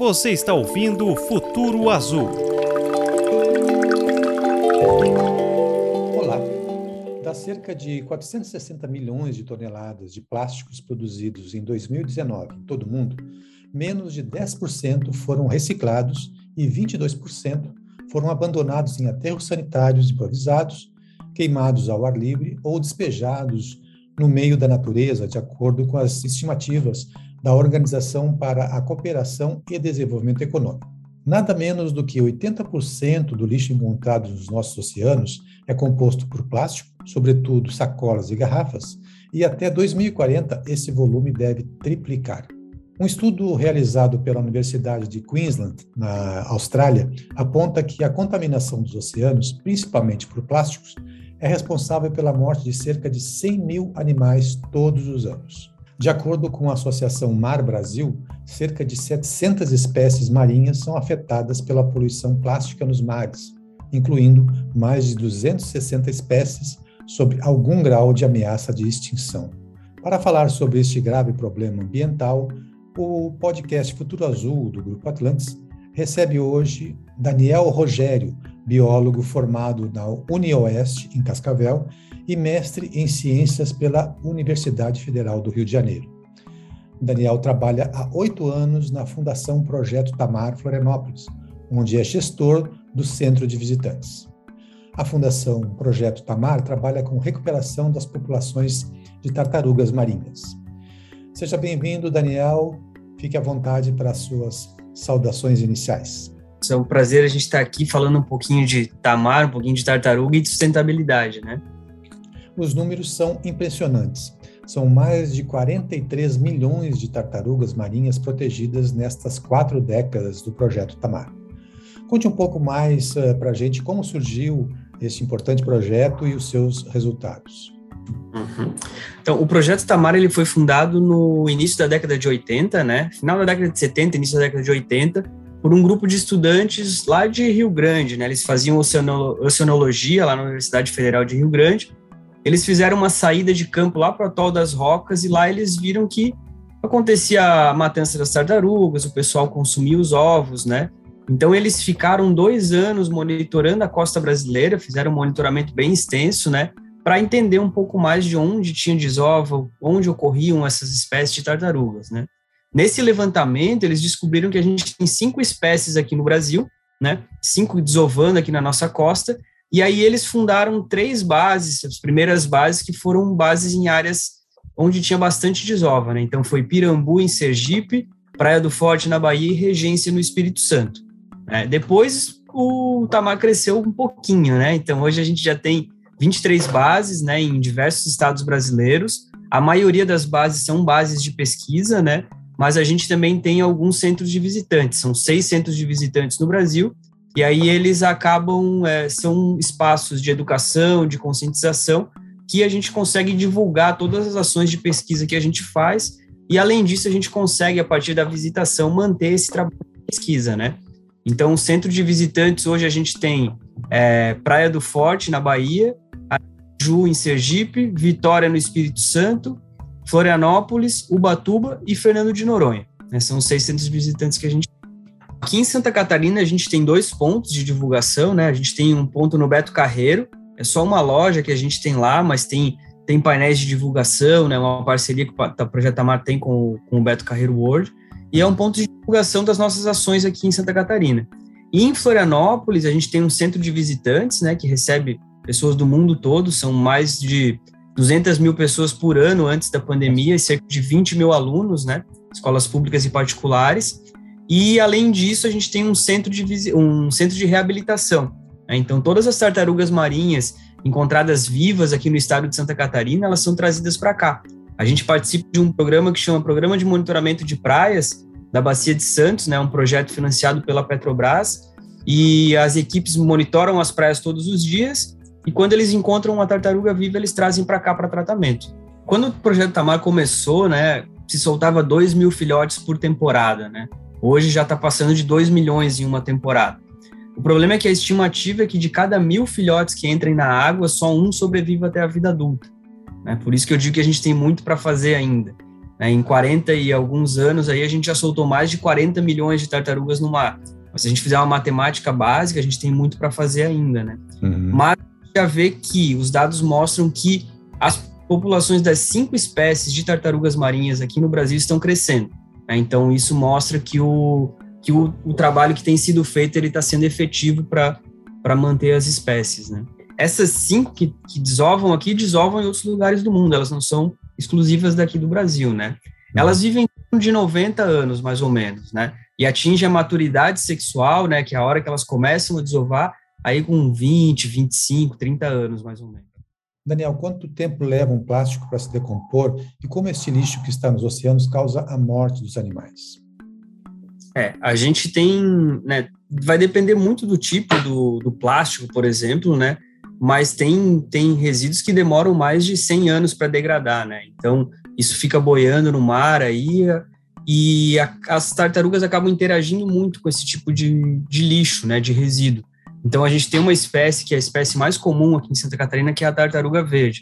Você está ouvindo Futuro Azul. Olá. Das cerca de 460 milhões de toneladas de plásticos produzidos em 2019 em todo o mundo, menos de 10% foram reciclados e 22% foram abandonados em aterros sanitários improvisados, queimados ao ar livre ou despejados no meio da natureza, de acordo com as estimativas da Organização para a Cooperação e Desenvolvimento Econômico. Nada menos do que 80% do lixo encontrado nos nossos oceanos é composto por plástico, sobretudo sacolas e garrafas, e até 2040 esse volume deve triplicar. Um estudo realizado pela Universidade de Queensland, na Austrália, aponta que a contaminação dos oceanos, principalmente por plásticos, é responsável pela morte de cerca de 100 mil animais todos os anos. De acordo com a Associação Mar Brasil, cerca de 700 espécies marinhas são afetadas pela poluição plástica nos mares, incluindo mais de 260 espécies sob algum grau de ameaça de extinção. Para falar sobre este grave problema ambiental, o podcast Futuro Azul do Grupo Atlantis recebe hoje Daniel Rogério, biólogo formado na UniOeste, em Cascavel, e mestre em ciências pela Universidade Federal do Rio de Janeiro. Daniel trabalha há oito anos na Fundação Projeto Tamar Florianópolis, onde é gestor do Centro de Visitantes. A Fundação Projeto Tamar trabalha com recuperação das populações de tartarugas marinhas. Seja bem-vindo, Daniel. Fique à vontade para as suas saudações iniciais. É um prazer a gente estar aqui falando um pouquinho de tamar, um pouquinho de tartaruga e de sustentabilidade, né? os números são impressionantes. São mais de 43 milhões de tartarugas marinhas protegidas nestas quatro décadas do projeto Tamar. Conte um pouco mais uh, eh, para a gente como surgiu esse importante projeto e os seus resultados. Uhum. Então, o projeto Tamar ele foi fundado no início da década de 80, né? Final da década de 70, início da década de 80, por um grupo de estudantes lá de Rio Grande, né? Eles faziam oceanologia lá na Universidade Federal de Rio Grande eles fizeram uma saída de campo lá para o Atol das Rocas e lá eles viram que acontecia a matança das tartarugas, o pessoal consumia os ovos, né? Então eles ficaram dois anos monitorando a costa brasileira, fizeram um monitoramento bem extenso, né? Para entender um pouco mais de onde tinha desova, onde ocorriam essas espécies de tartarugas, né? Nesse levantamento, eles descobriram que a gente tem cinco espécies aqui no Brasil, né? Cinco desovando aqui na nossa costa, e aí eles fundaram três bases, as primeiras bases que foram bases em áreas onde tinha bastante desova, né? Então foi Pirambu em Sergipe, Praia do Forte na Bahia e Regência no Espírito Santo. É, depois o Tamar cresceu um pouquinho, né? Então hoje a gente já tem 23 bases, né, em diversos estados brasileiros. A maioria das bases são bases de pesquisa, né? Mas a gente também tem alguns centros de visitantes. São seis centros de visitantes no Brasil e aí eles acabam, é, são espaços de educação, de conscientização, que a gente consegue divulgar todas as ações de pesquisa que a gente faz, e além disso a gente consegue, a partir da visitação, manter esse trabalho de pesquisa, né? Então, o centro de visitantes, hoje a gente tem é, Praia do Forte, na Bahia, Ju, em Sergipe, Vitória, no Espírito Santo, Florianópolis, Ubatuba e Fernando de Noronha. Né? São seis centros visitantes que a gente Aqui em Santa Catarina, a gente tem dois pontos de divulgação, né? A gente tem um ponto no Beto Carreiro, é só uma loja que a gente tem lá, mas tem, tem painéis de divulgação, né? Uma parceria que o Projeto Amar tem com, com o Beto Carreiro World, e é um ponto de divulgação das nossas ações aqui em Santa Catarina. E em Florianópolis, a gente tem um centro de visitantes, né? Que recebe pessoas do mundo todo, são mais de 200 mil pessoas por ano antes da pandemia, e cerca de 20 mil alunos, né? Escolas públicas e particulares. E, além disso, a gente tem um centro de, um centro de reabilitação. Né? Então, todas as tartarugas marinhas encontradas vivas aqui no estado de Santa Catarina, elas são trazidas para cá. A gente participa de um programa que chama Programa de Monitoramento de Praias da Bacia de Santos, né, um projeto financiado pela Petrobras, e as equipes monitoram as praias todos os dias, e quando eles encontram uma tartaruga viva, eles trazem para cá para tratamento. Quando o projeto Tamar começou, né, se soltava 2 mil filhotes por temporada, né? Hoje já está passando de 2 milhões em uma temporada. O problema é que a estimativa é que de cada mil filhotes que entrem na água, só um sobrevive até a vida adulta. Né? Por isso que eu digo que a gente tem muito para fazer ainda. Né? Em 40 e alguns anos aí a gente já soltou mais de 40 milhões de tartarugas no mar. Mas se a gente fizer uma matemática básica, a gente tem muito para fazer ainda, né? Uhum. Mas já vê que os dados mostram que as populações das cinco espécies de tartarugas marinhas aqui no Brasil estão crescendo. Né? Então isso mostra que o que o, o trabalho que tem sido feito ele está sendo efetivo para manter as espécies, né? Essas cinco que, que desovam aqui desovam em outros lugares do mundo. Elas não são exclusivas daqui do Brasil, né? Elas vivem de 90 anos, mais ou menos, né? E atingem a maturidade sexual, né? Que é a hora que elas começam a desovar, aí com 20, 25, 30 anos, mais ou menos. Daniel, quanto tempo leva um plástico para se decompor e como esse lixo que está nos oceanos causa a morte dos animais? É, a gente tem, né, vai depender muito do tipo do, do plástico, por exemplo, né, mas tem, tem resíduos que demoram mais de 100 anos para degradar, né? Então, isso fica boiando no mar aí e a, as tartarugas acabam interagindo muito com esse tipo de, de lixo, né, de resíduo. Então, a gente tem uma espécie que é a espécie mais comum aqui em Santa Catarina, que é a tartaruga verde.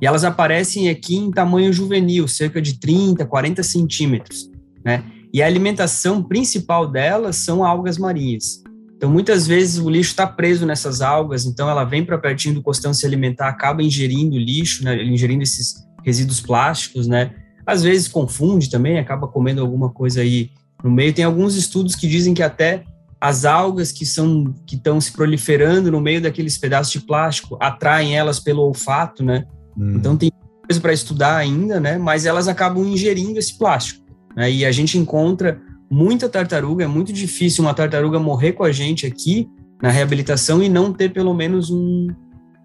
E elas aparecem aqui em tamanho juvenil, cerca de 30, 40 centímetros, né? E a alimentação principal delas são algas marinhas. Então, muitas vezes o lixo está preso nessas algas, então ela vem para pertinho do costão se alimentar, acaba ingerindo lixo, né, ingerindo esses resíduos plásticos, né? Às vezes confunde também, acaba comendo alguma coisa aí no meio. Tem alguns estudos que dizem que até as algas que são que estão se proliferando no meio daqueles pedaços de plástico atraem elas pelo olfato, né? Hum. Então tem coisa para estudar ainda, né? Mas elas acabam ingerindo esse plástico, né? E a gente encontra muita tartaruga, é muito difícil uma tartaruga morrer com a gente aqui na reabilitação e não ter pelo menos um,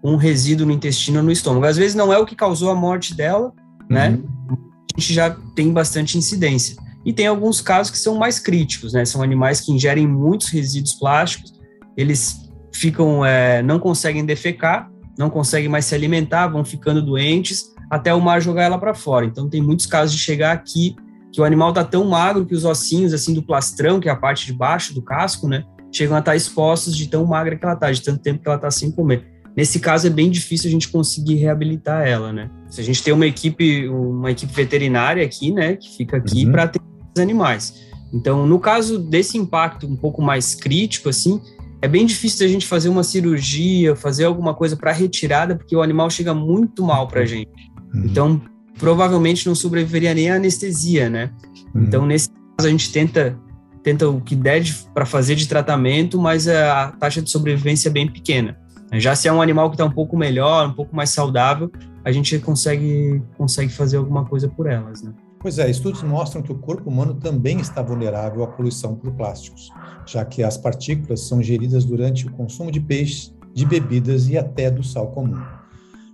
um resíduo no intestino ou no estômago. Às vezes não é o que causou a morte dela, né? uhum. né? A gente já tem bastante incidência. E tem alguns casos que são mais críticos, né? São animais que ingerem muitos resíduos plásticos, eles ficam, é, não conseguem defecar, não conseguem mais se alimentar, vão ficando doentes, até o mar jogar ela para fora. Então tem muitos casos de chegar aqui que o animal tá tão magro que os ossinhos assim do plastrão, que é a parte de baixo do casco, né, chegam a estar tá expostos de tão magra que ela tá, de tanto tempo que ela tá sem comer. Nesse caso é bem difícil a gente conseguir reabilitar ela, né? Se a gente tem uma equipe, uma equipe veterinária aqui, né, que fica aqui uhum. para atender animais. Então, no caso desse impacto um pouco mais crítico, assim, é bem difícil a gente fazer uma cirurgia, fazer alguma coisa para retirada, porque o animal chega muito mal para a gente. Uhum. Então, provavelmente não sobreviveria nem à anestesia, né? Uhum. Então, nesse caso, a gente tenta, tenta o que der para fazer de tratamento, mas a taxa de sobrevivência é bem pequena. Já se é um animal que está um pouco melhor, um pouco mais saudável, a gente consegue, consegue fazer alguma coisa por elas, né? Pois é, estudos mostram que o corpo humano também está vulnerável à poluição por plásticos, já que as partículas são geridas durante o consumo de peixes, de bebidas e até do sal comum.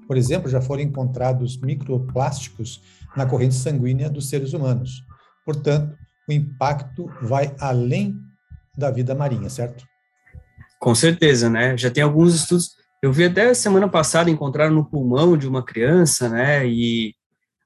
Por exemplo, já foram encontrados microplásticos na corrente sanguínea dos seres humanos. Portanto, o impacto vai além da vida marinha, certo? Com certeza, né? Já tem alguns estudos. Eu vi até semana passada encontraram no pulmão de uma criança, né? E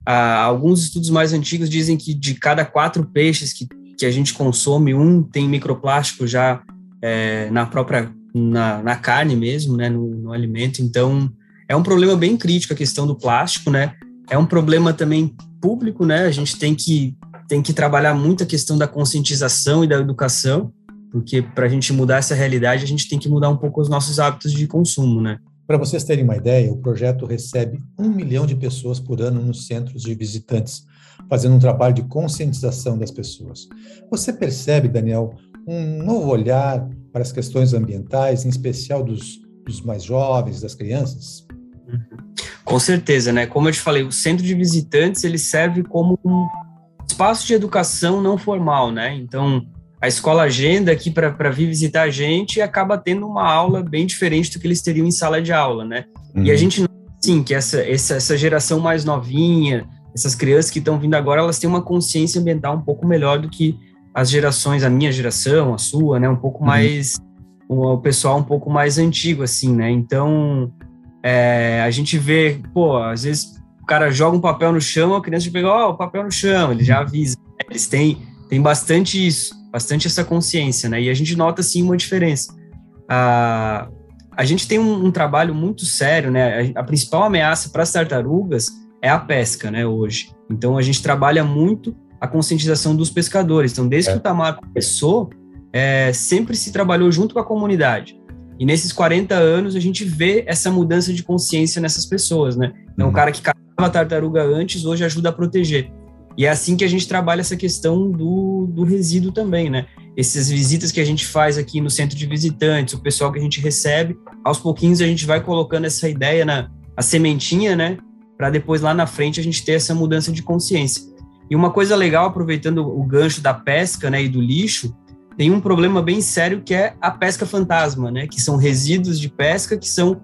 ah, alguns estudos mais antigos dizem que de cada quatro peixes que, que a gente consome, um tem microplástico já é, na própria na, na carne mesmo, né? No, no alimento. Então é um problema bem crítico a questão do plástico, né? É um problema também público, né? A gente tem que, tem que trabalhar muito a questão da conscientização e da educação, porque para a gente mudar essa realidade, a gente tem que mudar um pouco os nossos hábitos de consumo, né? Para vocês terem uma ideia, o projeto recebe um milhão de pessoas por ano nos centros de visitantes, fazendo um trabalho de conscientização das pessoas. Você percebe, Daniel, um novo olhar para as questões ambientais, em especial dos, dos mais jovens, das crianças? Com certeza, né? Como eu te falei, o centro de visitantes ele serve como um espaço de educação não formal, né? Então, a escola agenda aqui para vir visitar a gente acaba tendo uma aula bem diferente do que eles teriam em sala de aula, né? Uhum. E a uhum. gente, sim, que essa, essa, essa geração mais novinha, essas crianças que estão vindo agora, elas têm uma consciência ambiental um pouco melhor do que as gerações, a minha geração, a sua, né? Um pouco uhum. mais, o pessoal um pouco mais antigo, assim, né? Então, é, a gente vê, pô, às vezes o cara joga um papel no chão, a criança pega, ó, oh, o papel no chão, ele já avisa. Eles têm, têm bastante isso, bastante essa consciência, né? E a gente nota, sim, uma diferença. A, a gente tem um, um trabalho muito sério, né? A, a principal ameaça para as tartarugas é a pesca, né, hoje. Então a gente trabalha muito a conscientização dos pescadores. Então, desde é. que o Tamar começou, é, sempre se trabalhou junto com a comunidade. E nesses 40 anos a gente vê essa mudança de consciência nessas pessoas, né? Então, uhum. o cara que caçava tartaruga antes, hoje ajuda a proteger. E é assim que a gente trabalha essa questão do, do resíduo também, né? Essas visitas que a gente faz aqui no centro de visitantes, o pessoal que a gente recebe, aos pouquinhos a gente vai colocando essa ideia na a sementinha, né? Para depois lá na frente a gente ter essa mudança de consciência. E uma coisa legal, aproveitando o gancho da pesca, né, e do lixo, tem um problema bem sério que é a pesca fantasma, né? Que são resíduos de pesca que são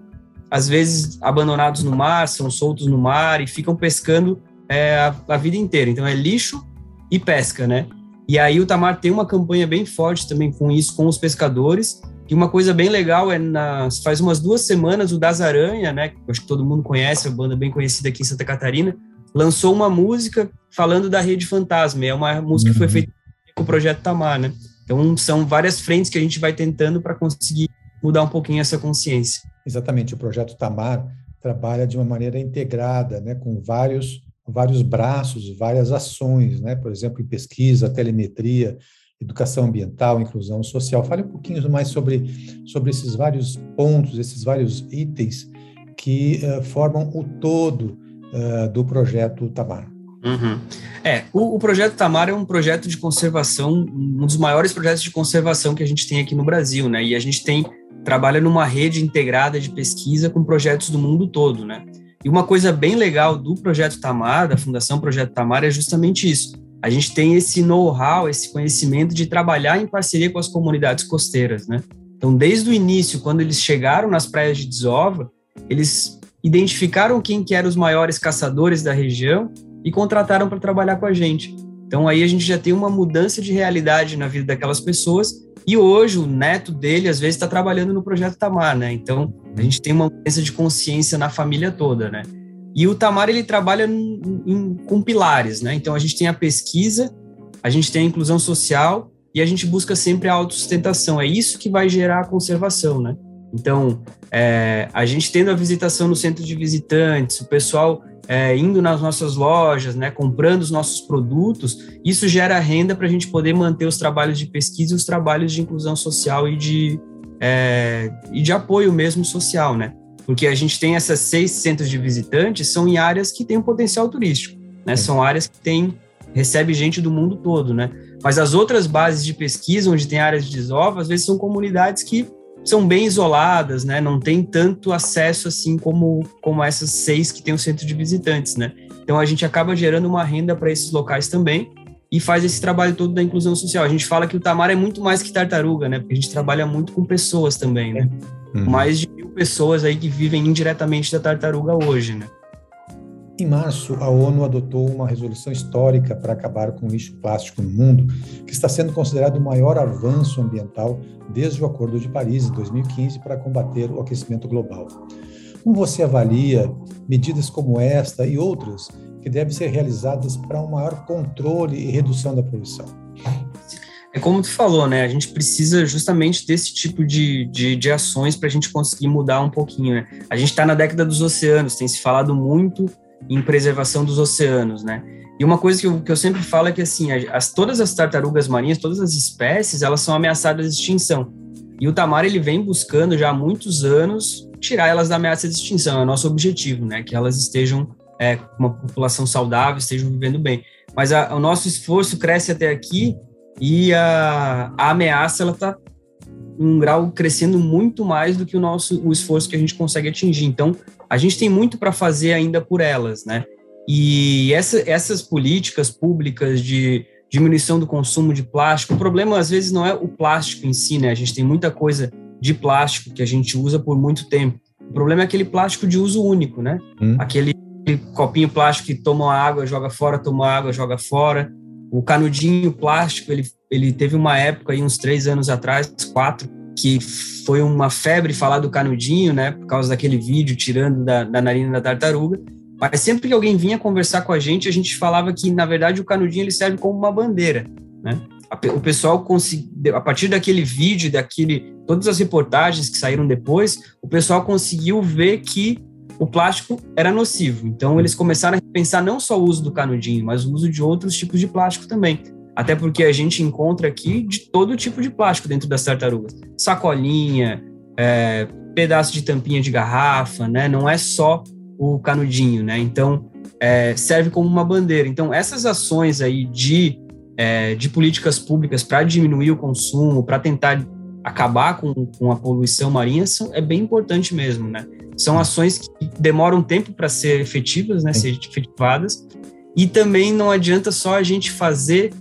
às vezes abandonados no mar, são soltos no mar e ficam pescando é, a, a, vida inteira. Então é lixo e pesca, né? E aí o Tamar tem uma campanha bem forte também com isso, com os pescadores. E uma coisa bem legal é nas, faz umas duas semanas o Das Aranha, né? Acho que todo mundo conhece, a banda bem conhecida aqui em Santa Catarina, lançou uma música falando da rede fantasma. É uma música uhum. que foi uhum. feita com o projeto Tamar, né? Então, são várias frentes que a gente vai tentando para conseguir mudar um pouquinho essa consciência. Exatamente, o projeto Tamar trabalha de uma maneira integrada, né, com vários vários braços, várias ações, né, por exemplo, em pesquisa, telemetria, educação ambiental, inclusão social. Fale um pouquinho mais sobre sobre esses vários pontos, esses vários itens que uh, formam o todo uh, do projeto Tamar. Uhum. É, o, o, projeto Tamar é um projeto de conservação, um dos maiores projetos de conservação que a gente tem aqui no Brasil, né? E a gente tem trabalha numa rede integrada de pesquisa com projetos do mundo todo, né? E uma coisa bem legal do projeto Tamar, da Fundação Projeto Tamar, é justamente isso. A gente tem esse know-how, esse conhecimento de trabalhar em parceria com as comunidades costeiras, né? Então, desde o início, quando eles chegaram nas praias de Desova, eles identificaram quem que eram os maiores caçadores da região e contrataram para trabalhar com a gente. Então aí a gente já tem uma mudança de realidade na vida daquelas pessoas e hoje o neto dele às vezes está trabalhando no projeto Tamar, né? Então a gente tem uma mudança de consciência na família toda, né? E o Tamar ele trabalha em, em, com pilares, né? Então a gente tem a pesquisa, a gente tem a inclusão social e a gente busca sempre a autossustentação. É isso que vai gerar a conservação, né? Então, é, a gente tendo a visitação no centro de visitantes, o pessoal é, indo nas nossas lojas, né, comprando os nossos produtos, isso gera renda para a gente poder manter os trabalhos de pesquisa e os trabalhos de inclusão social e de, é, e de apoio mesmo social, né? Porque a gente tem essas seis centros de visitantes, são em áreas que têm um potencial turístico, né? São áreas que tem, recebe gente do mundo todo, né? Mas as outras bases de pesquisa, onde tem áreas de desova, às vezes são comunidades que são bem isoladas, né? Não tem tanto acesso assim como, como essas seis que tem o centro de visitantes, né? Então a gente acaba gerando uma renda para esses locais também e faz esse trabalho todo da inclusão social. A gente fala que o Tamar é muito mais que tartaruga, né? Porque a gente trabalha muito com pessoas também, né? Uhum. Mais de mil pessoas aí que vivem indiretamente da tartaruga hoje, né? Em março, a ONU adotou uma resolução histórica para acabar com o lixo plástico no mundo, que está sendo considerado o maior avanço ambiental desde o Acordo de Paris, em 2015, para combater o aquecimento global. Como você avalia medidas como esta e outras que devem ser realizadas para um maior controle e redução da poluição? É como tu falou, né? A gente precisa justamente desse tipo de, de, de ações para a gente conseguir mudar um pouquinho, né? A gente está na década dos oceanos, tem se falado muito em preservação dos oceanos, né? E uma coisa que eu, que eu sempre falo é que, assim, as, todas as tartarugas marinhas, todas as espécies, elas são ameaçadas de extinção. E o Tamar, ele vem buscando já há muitos anos tirar elas da ameaça de extinção, é o nosso objetivo, né? Que elas estejam é, uma população saudável, estejam vivendo bem. Mas a, o nosso esforço cresce até aqui e a, a ameaça, ela está um grau crescendo muito mais do que o nosso o esforço que a gente consegue atingir. Então, a gente tem muito para fazer ainda por elas, né? E essa, essas políticas públicas de diminuição do consumo de plástico, o problema às vezes não é o plástico em si, né? A gente tem muita coisa de plástico que a gente usa por muito tempo. O problema é aquele plástico de uso único, né? Hum. Aquele copinho plástico que toma água, joga fora, toma água, joga fora. O canudinho plástico, ele, ele teve uma época aí, uns três anos atrás, quatro, que foi uma febre falar do canudinho, né? Por causa daquele vídeo tirando da, da narina da tartaruga. Mas sempre que alguém vinha conversar com a gente, a gente falava que, na verdade, o canudinho ele serve como uma bandeira, né? O pessoal conseguiu, a partir daquele vídeo, daquele, todas as reportagens que saíram depois, o pessoal conseguiu ver que o plástico era nocivo. Então, eles começaram a pensar não só o uso do canudinho, mas o uso de outros tipos de plástico também. Até porque a gente encontra aqui de todo tipo de plástico dentro das tartarugas. Sacolinha, é, pedaço de tampinha de garrafa, né? Não é só o canudinho, né? Então, é, serve como uma bandeira. Então, essas ações aí de, é, de políticas públicas para diminuir o consumo, para tentar acabar com, com a poluição marinha, são, é bem importante mesmo, né? São ações que demoram tempo para ser efetivas, né? Ser efetivadas. E também não adianta só a gente fazer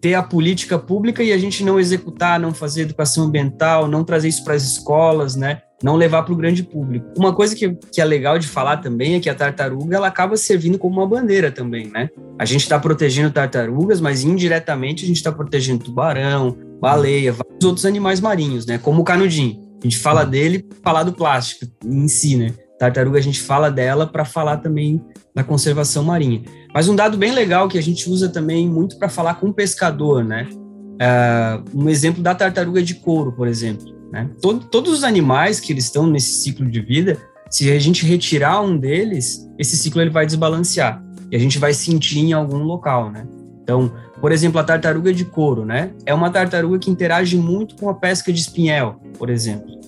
ter a política pública e a gente não executar, não fazer educação ambiental, não trazer isso para as escolas, né? Não levar para o grande público. Uma coisa que, que é legal de falar também é que a tartaruga ela acaba servindo como uma bandeira também, né? A gente está protegendo tartarugas, mas indiretamente a gente está protegendo tubarão, baleia, vários outros animais marinhos, né? Como o canudinho. A gente fala dele, falar do plástico em si, né? Tartaruga a gente fala dela para falar também da conservação marinha. Mas um dado bem legal que a gente usa também muito para falar com o pescador, né? Uh, um exemplo da tartaruga de couro, por exemplo. Né? Todo, todos os animais que eles estão nesse ciclo de vida, se a gente retirar um deles, esse ciclo ele vai desbalancear e a gente vai sentir em algum local, né? Então, por exemplo, a tartaruga de couro, né? É uma tartaruga que interage muito com a pesca de espinhel, por exemplo.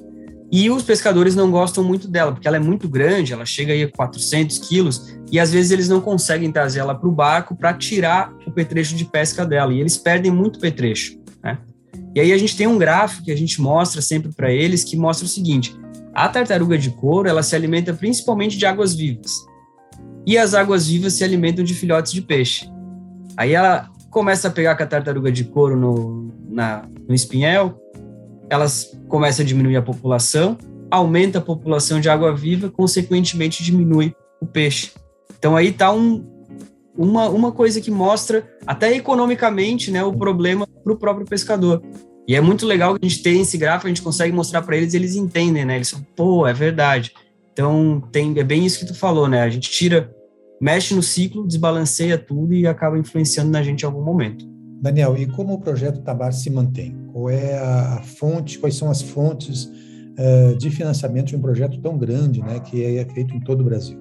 E os pescadores não gostam muito dela, porque ela é muito grande, ela chega aí a 400 quilos, e às vezes eles não conseguem trazer ela para o barco para tirar o petrecho de pesca dela, e eles perdem muito petrecho. Né? E aí a gente tem um gráfico que a gente mostra sempre para eles, que mostra o seguinte, a tartaruga de couro, ela se alimenta principalmente de águas vivas, e as águas vivas se alimentam de filhotes de peixe. Aí ela começa a pegar com a tartaruga de couro no, na, no espinhel, elas começam a diminuir a população, aumenta a população de água viva, consequentemente diminui o peixe. Então aí está um, uma, uma coisa que mostra, até economicamente, né, o problema para o próprio pescador. E é muito legal que a gente tem esse gráfico, a gente consegue mostrar para eles, eles entendem, né? Eles falam, pô, é verdade. Então, tem, é bem isso que tu falou, né? A gente tira, mexe no ciclo, desbalanceia tudo e acaba influenciando na gente em algum momento. Daniel, e como o projeto Tabar se mantém? Qual é a fonte, quais são as fontes uh, de financiamento de um projeto tão grande, né, que é feito em todo o Brasil?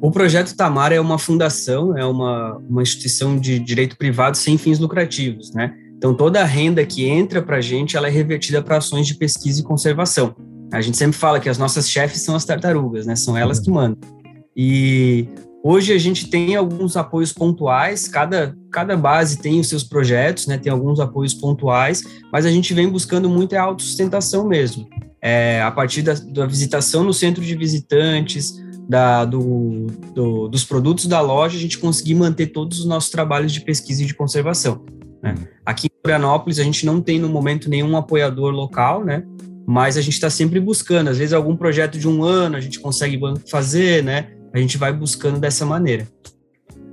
O projeto Tamar é uma fundação, é uma, uma instituição de direito privado sem fins lucrativos, né? Então toda a renda que entra para a gente, ela é revertida para ações de pesquisa e conservação. A gente sempre fala que as nossas chefes são as tartarugas, né? São elas que mandam. E Hoje a gente tem alguns apoios pontuais, cada, cada base tem os seus projetos, né, tem alguns apoios pontuais, mas a gente vem buscando muito a autossustentação mesmo. É, a partir da, da, visitação no centro de visitantes, da, do, do, dos produtos da loja, a gente conseguir manter todos os nossos trabalhos de pesquisa e de conservação. Né? Uhum. Aqui em Florianópolis, a gente não tem no momento nenhum apoiador local, né? mas a gente está sempre buscando. Às vezes, algum projeto de um ano a gente consegue fazer, né? A gente vai buscando dessa maneira.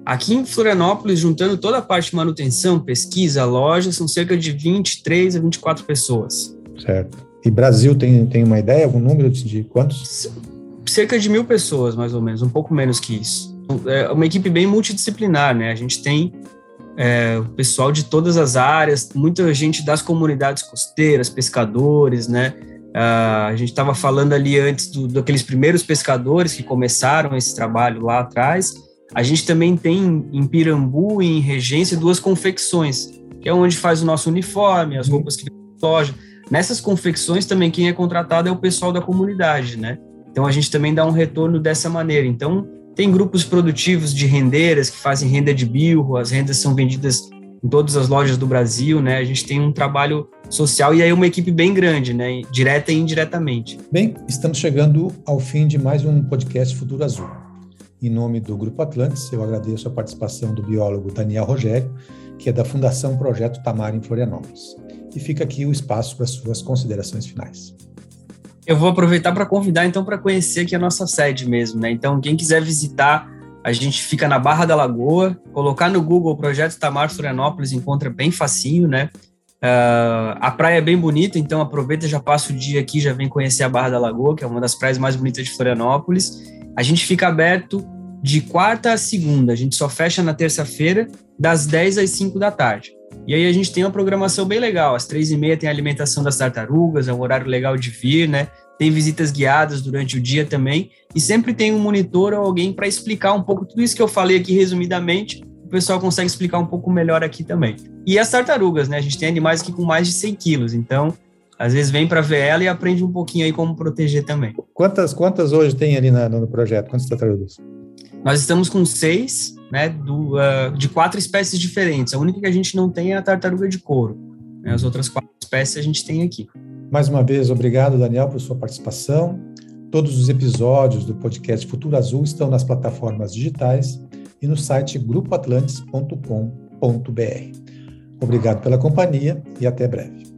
Aqui em Florianópolis, juntando toda a parte de manutenção, pesquisa, loja, são cerca de 23 a 24 pessoas. Certo. E Brasil tem, tem uma ideia, algum número de quantos? Cerca de mil pessoas, mais ou menos, um pouco menos que isso. É uma equipe bem multidisciplinar, né? A gente tem é, o pessoal de todas as áreas, muita gente das comunidades costeiras, pescadores, né? Uh, a gente estava falando ali antes do, daqueles primeiros pescadores que começaram esse trabalho lá atrás. A gente também tem em Pirambu e em Regência duas confecções, que é onde faz o nosso uniforme, as roupas que vem loja. Nessas confecções também quem é contratado é o pessoal da comunidade, né? Então a gente também dá um retorno dessa maneira. Então tem grupos produtivos de rendeiras que fazem renda de bilro, as rendas são vendidas em todas as lojas do Brasil, né? A gente tem um trabalho social e aí uma equipe bem grande, né? Direta e indiretamente. Bem, estamos chegando ao fim de mais um podcast Futuro Azul. Em nome do Grupo Atlantis, eu agradeço a participação do biólogo Daniel Rogério, que é da Fundação Projeto Tamar em Florianópolis. E fica aqui o espaço para suas considerações finais. Eu vou aproveitar para convidar então para conhecer aqui a nossa sede mesmo, né? Então, quem quiser visitar a gente fica na Barra da Lagoa. Colocar no Google o Projeto Tamar Florianópolis encontra bem facinho, né? Uh, a praia é bem bonita, então aproveita, já passa o dia aqui, já vem conhecer a Barra da Lagoa, que é uma das praias mais bonitas de Florianópolis. A gente fica aberto de quarta a segunda, a gente só fecha na terça-feira, das 10 às 5 da tarde. E aí a gente tem uma programação bem legal, às três e meia tem a alimentação das tartarugas, é um horário legal de vir, né? tem visitas guiadas durante o dia também, e sempre tem um monitor ou alguém para explicar um pouco tudo isso que eu falei aqui resumidamente, o pessoal consegue explicar um pouco melhor aqui também. E as tartarugas, né? A gente tem animais aqui com mais de 100 quilos, então às vezes vem para ver ela e aprende um pouquinho aí como proteger também. Quantas, quantas hoje tem ali na, no projeto? Quantas tartarugas? Nós estamos com seis, né, do, uh, de quatro espécies diferentes. A única que a gente não tem é a tartaruga de couro. Né? As outras quatro espécies a gente tem aqui. Mais uma vez, obrigado, Daniel, por sua participação. Todos os episódios do podcast Futuro Azul estão nas plataformas digitais e no site grupoatlantes.com.br. Obrigado pela companhia e até breve.